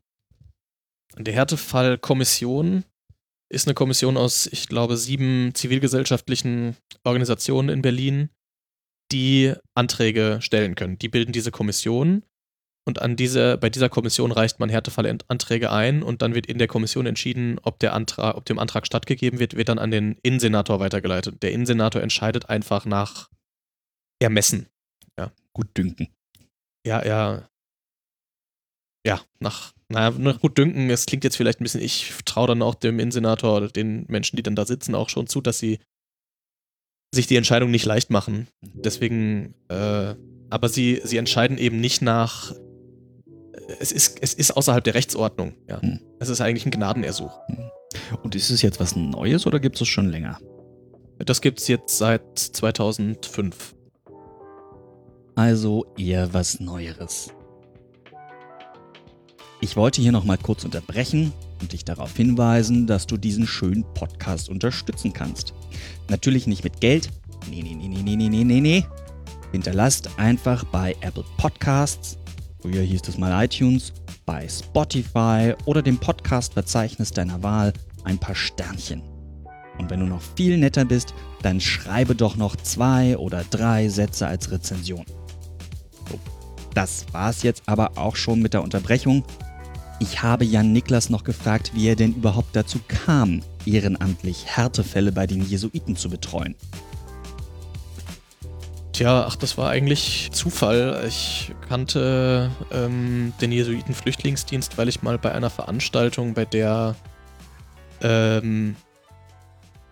Die Härtefallkommission ist eine Kommission aus, ich glaube, sieben zivilgesellschaftlichen Organisationen in Berlin, die Anträge stellen können. Die bilden diese Kommission und an diese, bei dieser Kommission reicht man Härtefallanträge ein und dann wird in der Kommission entschieden, ob, der Antrag, ob dem Antrag stattgegeben wird, wird dann an den Innensenator weitergeleitet. Der Innensenator entscheidet einfach nach Ermessen. Ja. Gut dünken. Ja, er. Ja, nach, naja, nach gut dünken, es klingt jetzt vielleicht ein bisschen, ich traue dann auch dem Innensenator oder den Menschen, die dann da sitzen, auch schon zu, dass sie sich die Entscheidung nicht leicht machen. Deswegen, äh, aber sie, sie entscheiden eben nicht nach. Es ist, es ist außerhalb der Rechtsordnung, ja. Hm. Es ist eigentlich ein Gnadenersuch. Hm. Und ist es jetzt was Neues oder gibt es schon länger? Das gibt es jetzt seit 2005. Also eher was Neueres. Ich wollte hier nochmal kurz unterbrechen und dich darauf hinweisen, dass du diesen schönen Podcast unterstützen kannst. Natürlich nicht mit Geld. Nee, nee, nee, nee, nee, nee, nee, nee. Hinterlasst einfach bei Apple Podcasts, früher hieß es mal iTunes, bei Spotify oder dem Podcast-Verzeichnis deiner Wahl ein paar Sternchen. Und wenn du noch viel netter bist, dann schreibe doch noch zwei oder drei Sätze als Rezension. Das war's jetzt aber auch schon mit der Unterbrechung. Ich habe Jan Niklas noch gefragt, wie er denn überhaupt dazu kam, ehrenamtlich Härtefälle bei den Jesuiten zu betreuen. Tja, ach, das war eigentlich Zufall. Ich kannte ähm, den Jesuiten-Flüchtlingsdienst, weil ich mal bei einer Veranstaltung, bei der ähm,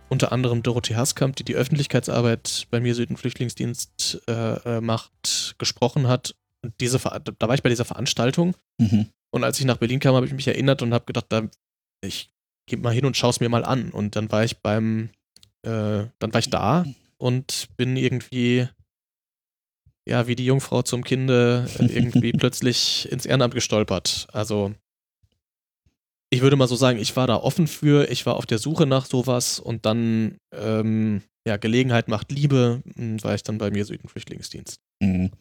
unter anderem Dorothee Haskamp, die die Öffentlichkeitsarbeit beim Jesuiten-Flüchtlingsdienst äh, äh, macht, gesprochen hat. Und diese, da war ich bei dieser Veranstaltung. Mhm. Und als ich nach Berlin kam, habe ich mich erinnert und habe gedacht, da, ich gehe mal hin und schaue es mir mal an. Und dann war ich beim, äh, dann war ich da und bin irgendwie, ja, wie die Jungfrau zum Kinde, äh, irgendwie plötzlich ins Ehrenamt gestolpert. Also, ich würde mal so sagen, ich war da offen für, ich war auf der Suche nach sowas und dann, ähm, ja, Gelegenheit macht Liebe, hm, war ich dann beim Jesuitenflüchtlingsdienst. Mhm.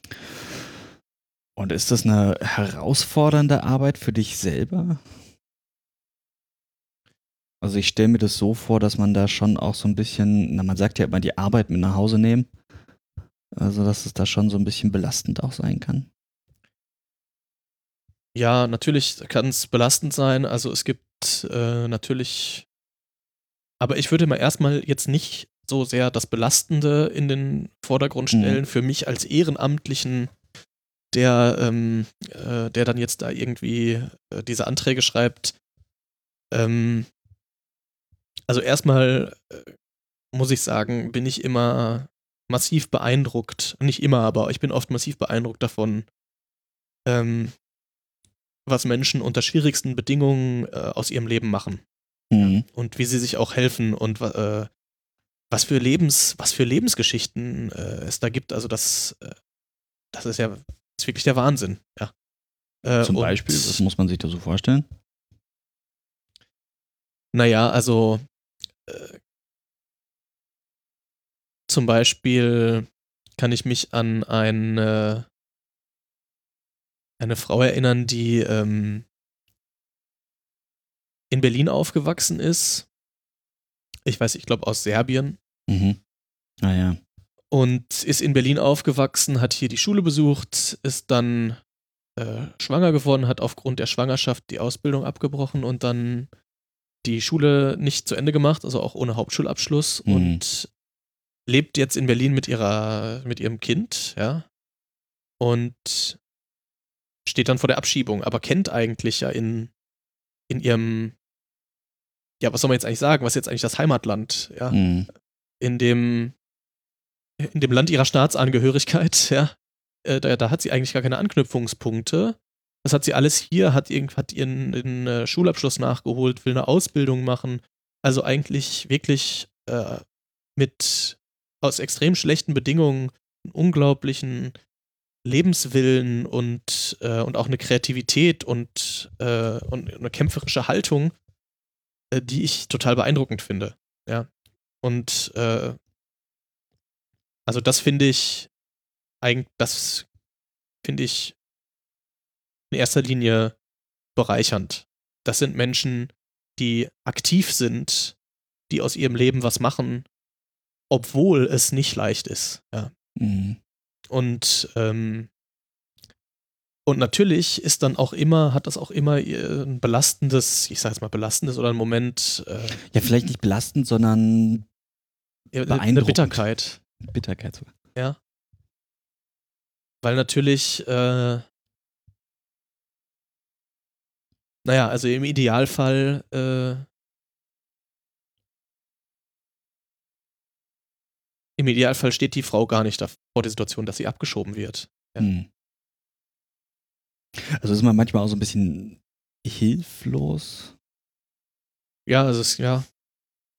Und ist das eine herausfordernde Arbeit für dich selber? Also ich stelle mir das so vor, dass man da schon auch so ein bisschen, na man sagt ja immer, die Arbeit mit nach Hause nehmen. Also dass es da schon so ein bisschen belastend auch sein kann. Ja, natürlich kann es belastend sein. Also es gibt äh, natürlich, aber ich würde mal erstmal jetzt nicht so sehr das Belastende in den Vordergrund mhm. stellen. Mhm. Für mich als Ehrenamtlichen der, ähm, äh, der dann jetzt da irgendwie äh, diese Anträge schreibt. Ähm, also erstmal äh, muss ich sagen, bin ich immer massiv beeindruckt. Nicht immer, aber ich bin oft massiv beeindruckt davon, ähm, was Menschen unter schwierigsten Bedingungen äh, aus ihrem Leben machen. Mhm. Und wie sie sich auch helfen und äh, was für Lebens, was für Lebensgeschichten äh, es da gibt. Also das, das ist ja ist wirklich der Wahnsinn, ja. Äh, Zum Beispiel, was muss man sich da so vorstellen? Naja, also äh, zum Beispiel kann ich mich an eine, eine Frau erinnern, die ähm, in Berlin aufgewachsen ist. Ich weiß, ich glaube aus Serbien. Mhm. Ah ja und ist in Berlin aufgewachsen, hat hier die Schule besucht, ist dann äh, schwanger geworden, hat aufgrund der Schwangerschaft die Ausbildung abgebrochen und dann die Schule nicht zu Ende gemacht, also auch ohne Hauptschulabschluss mhm. und lebt jetzt in Berlin mit ihrer, mit ihrem Kind, ja. Und steht dann vor der Abschiebung, aber kennt eigentlich ja in, in ihrem, ja, was soll man jetzt eigentlich sagen, was ist jetzt eigentlich das Heimatland, ja, mhm. in dem in dem Land ihrer Staatsangehörigkeit, ja, äh, da, da, hat sie eigentlich gar keine Anknüpfungspunkte. Das hat sie alles hier, hat, hat ihren, ihren äh, Schulabschluss nachgeholt, will eine Ausbildung machen. Also eigentlich wirklich äh, mit aus extrem schlechten Bedingungen unglaublichen Lebenswillen und, äh, und auch eine Kreativität und, äh, und eine kämpferische Haltung, äh, die ich total beeindruckend finde. Ja. Und Also das finde ich eigentlich, das finde ich in erster Linie bereichernd. Das sind Menschen, die aktiv sind, die aus ihrem Leben was machen, obwohl es nicht leicht ist. Ja. Mhm. Und ähm, und natürlich ist dann auch immer, hat das auch immer ein belastendes, ich sage jetzt mal belastendes oder ein Moment. Äh, ja, vielleicht nicht belastend, sondern eine Bitterkeit. Bitterkeit sogar. Ja. Weil natürlich, äh, naja, also im Idealfall äh, im Idealfall steht die Frau gar nicht vor der Situation, dass sie abgeschoben wird. Ja. Hm. Also ist man manchmal auch so ein bisschen hilflos. Ja, also es, ja.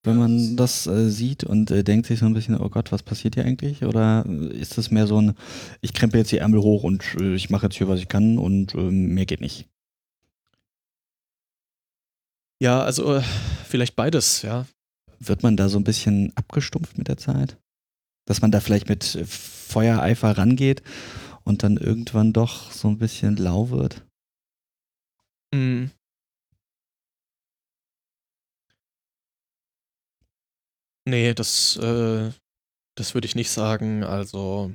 Wenn man das äh, sieht und äh, denkt sich so ein bisschen, oh Gott, was passiert hier eigentlich? Oder ist das mehr so ein, ich krempe jetzt die Ärmel hoch und äh, ich mache jetzt hier, was ich kann und ähm, mehr geht nicht? Ja, also äh, vielleicht beides, ja. Wird man da so ein bisschen abgestumpft mit der Zeit? Dass man da vielleicht mit Feuereifer rangeht und dann irgendwann doch so ein bisschen lau wird? Mhm. Nee, das, äh, das würde ich nicht sagen. Also,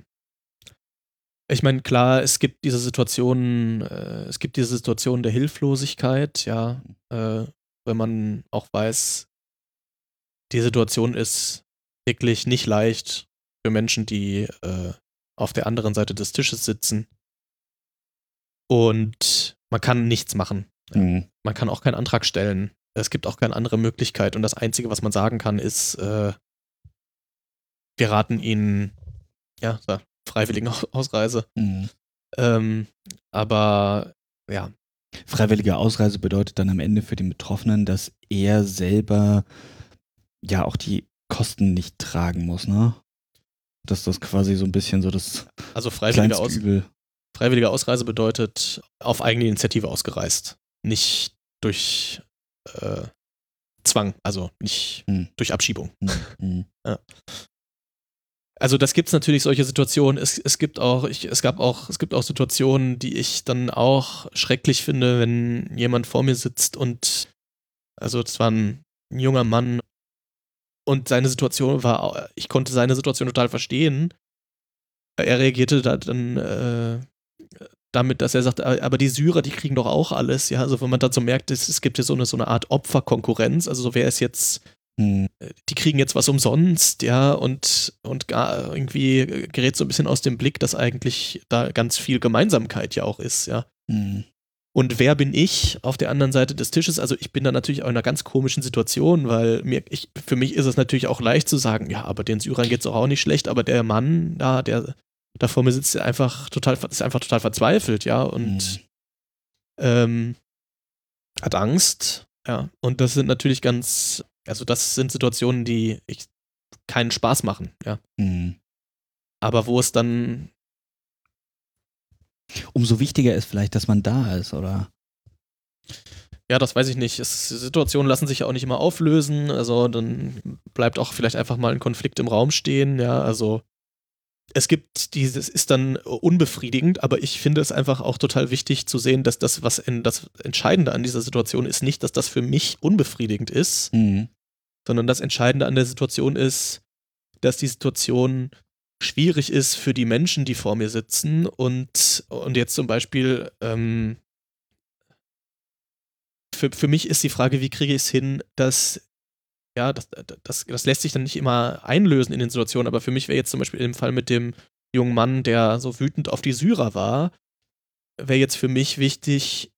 ich meine, klar, es gibt diese Situationen, äh, es gibt diese Situation der Hilflosigkeit, ja, äh, wenn man auch weiß, die Situation ist wirklich nicht leicht für Menschen, die äh, auf der anderen Seite des Tisches sitzen. Und man kann nichts machen. Mhm. Man kann auch keinen Antrag stellen. Es gibt auch keine andere Möglichkeit. Und das Einzige, was man sagen kann, ist, äh, wir raten ihnen, ja, freiwilligen Ausreise. Mhm. Ähm, aber ja. Freiwillige Ausreise bedeutet dann am Ende für den Betroffenen, dass er selber ja auch die Kosten nicht tragen muss, ne? dass das quasi so ein bisschen so das also freiwillige, Aus freiwillige Ausreise bedeutet auf eigene Initiative ausgereist, nicht durch äh, Zwang, also nicht hm. durch Abschiebung. Hm. hm. Ja. Also das gibt es natürlich solche Situationen. Es, es gibt auch, ich, es gab auch, es gibt auch Situationen, die ich dann auch schrecklich finde, wenn jemand vor mir sitzt und also das war ein junger Mann und seine Situation war, ich konnte seine Situation total verstehen. Er reagierte da dann äh, damit, dass er sagt, aber die Syrer, die kriegen doch auch alles. Ja, also wenn man dazu merkt, es, es gibt ja so eine, so eine Art Opferkonkurrenz. Also so wer ist jetzt, hm. die kriegen jetzt was umsonst, ja, und, und gar irgendwie gerät so ein bisschen aus dem Blick, dass eigentlich da ganz viel Gemeinsamkeit ja auch ist, ja. Hm. Und wer bin ich auf der anderen Seite des Tisches? Also ich bin da natürlich auch in einer ganz komischen Situation, weil mir, ich, für mich ist es natürlich auch leicht zu sagen, ja, aber den Syrern geht es auch nicht schlecht, aber der Mann da, der da vor mir sitzt, der einfach total, ist einfach total verzweifelt, ja, und mhm. ähm, hat Angst, ja. Und das sind natürlich ganz, also das sind Situationen, die ich keinen Spaß machen, ja. Mhm. Aber wo es dann umso wichtiger ist vielleicht, dass man da ist, oder? Ja, das weiß ich nicht. Es, Situationen lassen sich ja auch nicht immer auflösen. Also dann bleibt auch vielleicht einfach mal ein Konflikt im Raum stehen. Ja, also es gibt dieses ist dann unbefriedigend, aber ich finde es einfach auch total wichtig zu sehen, dass das, was in, das Entscheidende an dieser Situation ist, nicht, dass das für mich unbefriedigend ist, mhm. sondern das Entscheidende an der Situation ist, dass die Situation schwierig ist für die Menschen, die vor mir sitzen. Und, und jetzt zum Beispiel, ähm, für, für mich ist die Frage, wie kriege ich es hin, dass, ja, das, das, das lässt sich dann nicht immer einlösen in den Situationen, aber für mich wäre jetzt zum Beispiel im Fall mit dem jungen Mann, der so wütend auf die Syrer war, wäre jetzt für mich wichtig,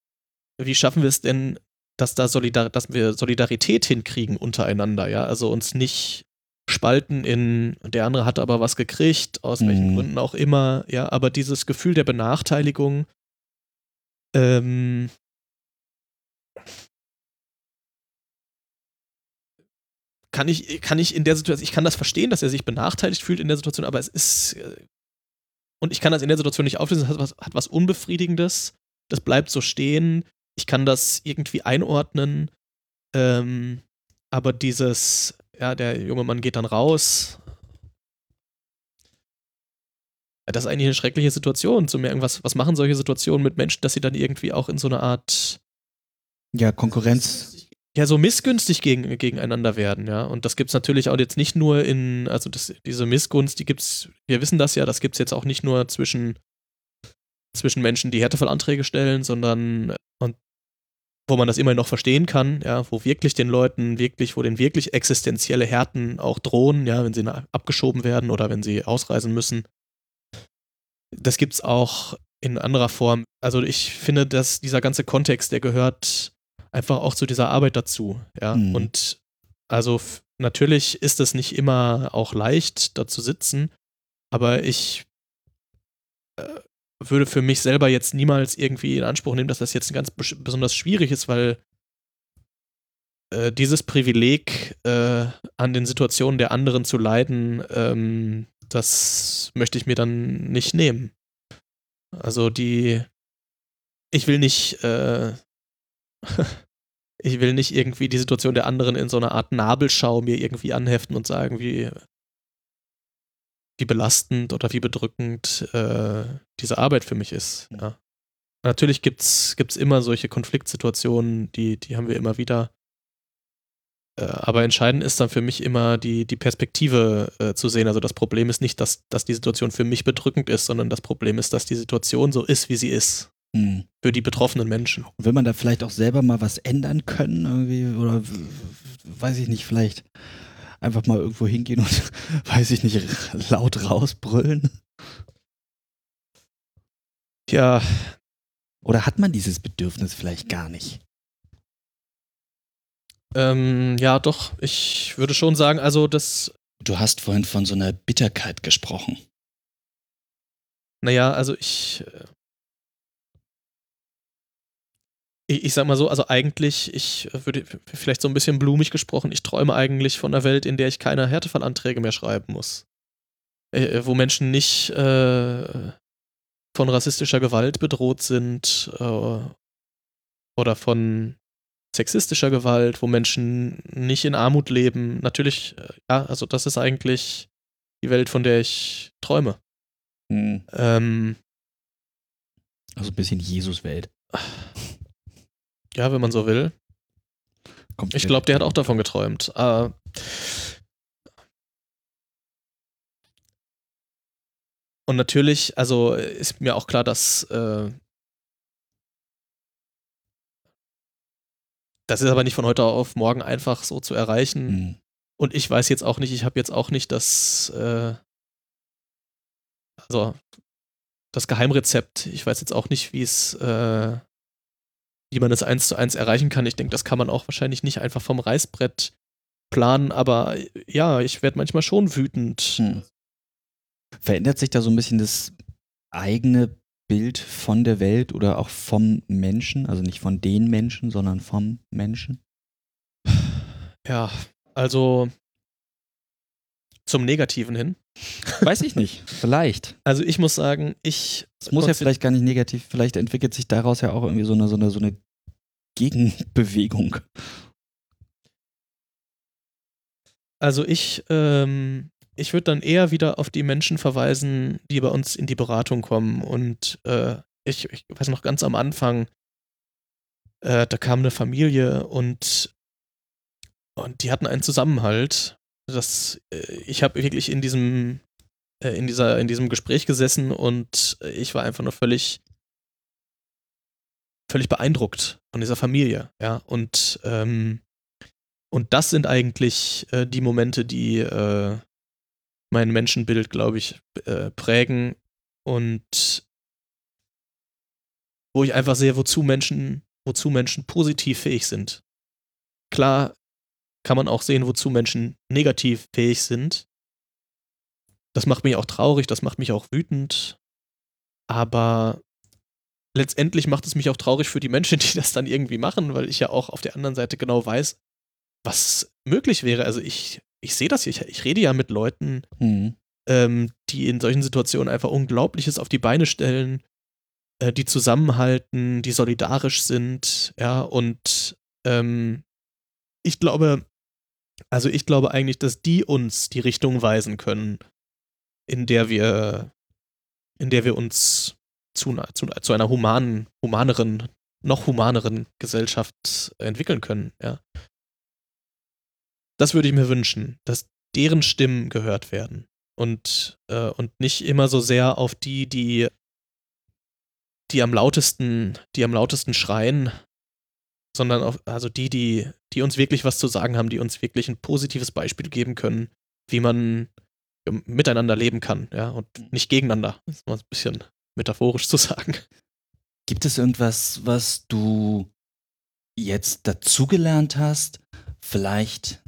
wie schaffen wir es denn, dass da Solidar dass wir Solidarität hinkriegen untereinander, ja, also uns nicht spalten in, der andere hat aber was gekriegt, aus mhm. welchen Gründen auch immer, ja, aber dieses Gefühl der Benachteiligung, ähm, kann ich, kann ich in der Situation, ich kann das verstehen, dass er sich benachteiligt fühlt in der Situation, aber es ist, äh, und ich kann das in der Situation nicht auflösen, es hat was, hat was Unbefriedigendes, das bleibt so stehen, ich kann das irgendwie einordnen, ähm, aber dieses, ja, der junge Mann geht dann raus. das ist eigentlich eine schreckliche Situation, zu merken, was, was machen solche Situationen mit Menschen, dass sie dann irgendwie auch in so eine Art ja, Konkurrenz. Ja, so missgünstig gegen, gegeneinander werden, ja. Und das gibt es natürlich auch jetzt nicht nur in, also das, diese Missgunst, die gibt's, wir wissen das ja, das gibt es jetzt auch nicht nur zwischen, zwischen Menschen, die Härtefallanträge stellen, sondern und wo man das immer noch verstehen kann, ja, wo wirklich den Leuten wirklich, wo den wirklich existenzielle Härten auch drohen, ja, wenn sie abgeschoben werden oder wenn sie ausreisen müssen. Das gibt's auch in anderer Form. Also ich finde, dass dieser ganze Kontext, der gehört einfach auch zu dieser Arbeit dazu, ja. Mhm. Und also natürlich ist es nicht immer auch leicht, da zu sitzen, aber ich äh, würde für mich selber jetzt niemals irgendwie in Anspruch nehmen, dass das jetzt ganz besonders schwierig ist, weil äh, dieses Privileg, äh, an den Situationen der anderen zu leiden, ähm, das möchte ich mir dann nicht nehmen. Also die, ich will nicht, äh, ich will nicht irgendwie die Situation der anderen in so einer Art Nabelschau mir irgendwie anheften und sagen, wie, wie belastend oder wie bedrückend äh, diese Arbeit für mich ist. Ja. Natürlich gibt es immer solche Konfliktsituationen, die, die haben wir immer wieder. Äh, aber entscheidend ist dann für mich immer die, die Perspektive äh, zu sehen. Also das Problem ist nicht, dass, dass die Situation für mich bedrückend ist, sondern das Problem ist, dass die Situation so ist, wie sie ist. Hm. Für die betroffenen Menschen. Und will man da vielleicht auch selber mal was ändern können, irgendwie, oder weiß ich nicht, vielleicht einfach mal irgendwo hingehen und, weiß ich nicht, laut rausbrüllen? Ja. Oder hat man dieses Bedürfnis vielleicht gar nicht? Ähm, ja, doch. Ich würde schon sagen, also das. Du hast vorhin von so einer Bitterkeit gesprochen. Naja, also ich. Äh, ich, ich sag mal so, also eigentlich, ich würde vielleicht so ein bisschen blumig gesprochen, ich träume eigentlich von einer Welt, in der ich keine Härtefallanträge mehr schreiben muss. Äh, wo Menschen nicht äh, von rassistischer Gewalt bedroht sind äh, oder von sexistischer Gewalt, wo Menschen nicht in Armut leben. Natürlich, äh, ja, also das ist eigentlich die Welt, von der ich träume. Hm. Ähm, also ein bisschen Jesus-Welt. Ja, wenn man so will. Kommt ich glaube, der hat auch davon geträumt. Äh, und natürlich, also ist mir auch klar, dass äh, das ist aber nicht von heute auf morgen einfach so zu erreichen. Mhm. Und ich weiß jetzt auch nicht, ich habe jetzt auch nicht das, äh, also das Geheimrezept. Ich weiß jetzt auch nicht, wie es, äh, wie man das eins zu eins erreichen kann. Ich denke, das kann man auch wahrscheinlich nicht einfach vom Reißbrett planen, aber ja, ich werde manchmal schon wütend. Hm. Verändert sich da so ein bisschen das eigene Bild von der Welt oder auch vom Menschen? Also nicht von den Menschen, sondern vom Menschen? Ja, also zum Negativen hin. Weiß ich nicht, vielleicht. Also ich muss sagen, ich. Es muss ja vielleicht gar nicht negativ, vielleicht entwickelt sich daraus ja auch irgendwie so eine, so eine, so eine Gegenbewegung. Also ich, ähm, ich würde dann eher wieder auf die Menschen verweisen, die bei uns in die Beratung kommen. Und äh, ich, ich weiß noch ganz am Anfang, äh, da kam eine Familie und, und die hatten einen Zusammenhalt. Das, äh, ich habe wirklich in diesem, äh, in, dieser, in diesem Gespräch gesessen und ich war einfach nur völlig, völlig beeindruckt von dieser Familie. Ja, und, ähm, und das sind eigentlich äh, die Momente, die, äh, mein Menschenbild, glaube ich, äh, prägen und wo ich einfach sehe, wozu Menschen, wozu Menschen positiv fähig sind. Klar kann man auch sehen, wozu Menschen negativ fähig sind. Das macht mich auch traurig, das macht mich auch wütend. Aber letztendlich macht es mich auch traurig für die Menschen, die das dann irgendwie machen, weil ich ja auch auf der anderen Seite genau weiß, was möglich wäre. Also ich ich sehe das hier, ich, ich, rede ja mit Leuten, mhm. ähm, die in solchen Situationen einfach Unglaubliches auf die Beine stellen, äh, die zusammenhalten, die solidarisch sind, ja, und ähm, ich glaube, also ich glaube eigentlich, dass die uns die Richtung weisen können, in der wir in der wir uns zu, zu, zu einer humanen, humaneren, noch humaneren Gesellschaft entwickeln können, ja. Das würde ich mir wünschen, dass deren Stimmen gehört werden und, äh, und nicht immer so sehr auf die, die, die am lautesten, die am lautesten schreien, sondern auf, also die, die, die uns wirklich was zu sagen haben, die uns wirklich ein positives Beispiel geben können, wie man miteinander leben kann, ja, und nicht gegeneinander. Das ist mal ein bisschen metaphorisch zu sagen. Gibt es irgendwas, was du jetzt dazugelernt hast? Vielleicht,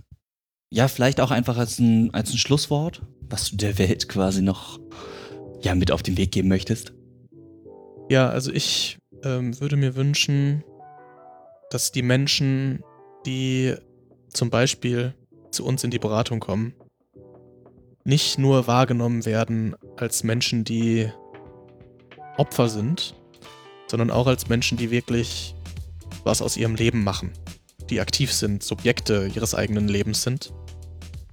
ja, vielleicht auch einfach als ein, als ein Schlusswort, was du der Welt quasi noch ja, mit auf den Weg geben möchtest? Ja, also ich ähm, würde mir wünschen, dass die Menschen, die zum Beispiel zu uns in die Beratung kommen, nicht nur wahrgenommen werden als Menschen, die Opfer sind, sondern auch als Menschen, die wirklich was aus ihrem Leben machen, die aktiv sind, Subjekte ihres eigenen Lebens sind.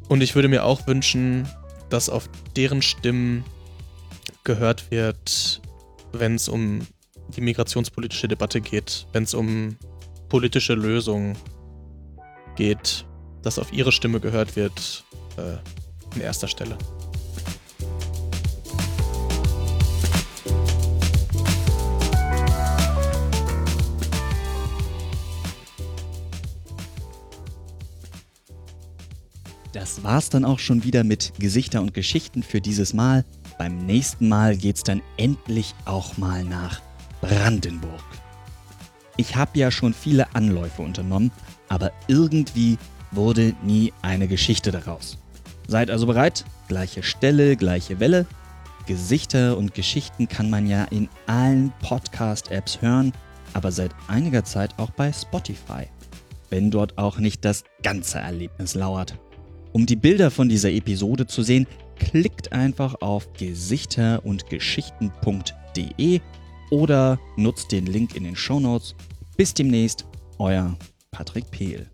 Und ich würde mir auch wünschen, dass auf deren Stimmen gehört wird, wenn es um die migrationspolitische Debatte geht, wenn es um politische Lösungen geht, dass auf ihre Stimme gehört wird äh, in erster Stelle. Das war's dann auch schon wieder mit Gesichter und Geschichten für dieses Mal. Beim nächsten Mal geht's dann endlich auch mal nach Brandenburg. Ich habe ja schon viele Anläufe unternommen, aber irgendwie wurde nie eine Geschichte daraus. Seid also bereit, gleiche Stelle, gleiche Welle. Gesichter und Geschichten kann man ja in allen Podcast-Apps hören, aber seit einiger Zeit auch bei Spotify, wenn dort auch nicht das ganze Erlebnis lauert. Um die Bilder von dieser Episode zu sehen, klickt einfach auf gesichter- und geschichten.de oder nutzt den Link in den Show Notes. Bis demnächst, euer Patrick Pehl.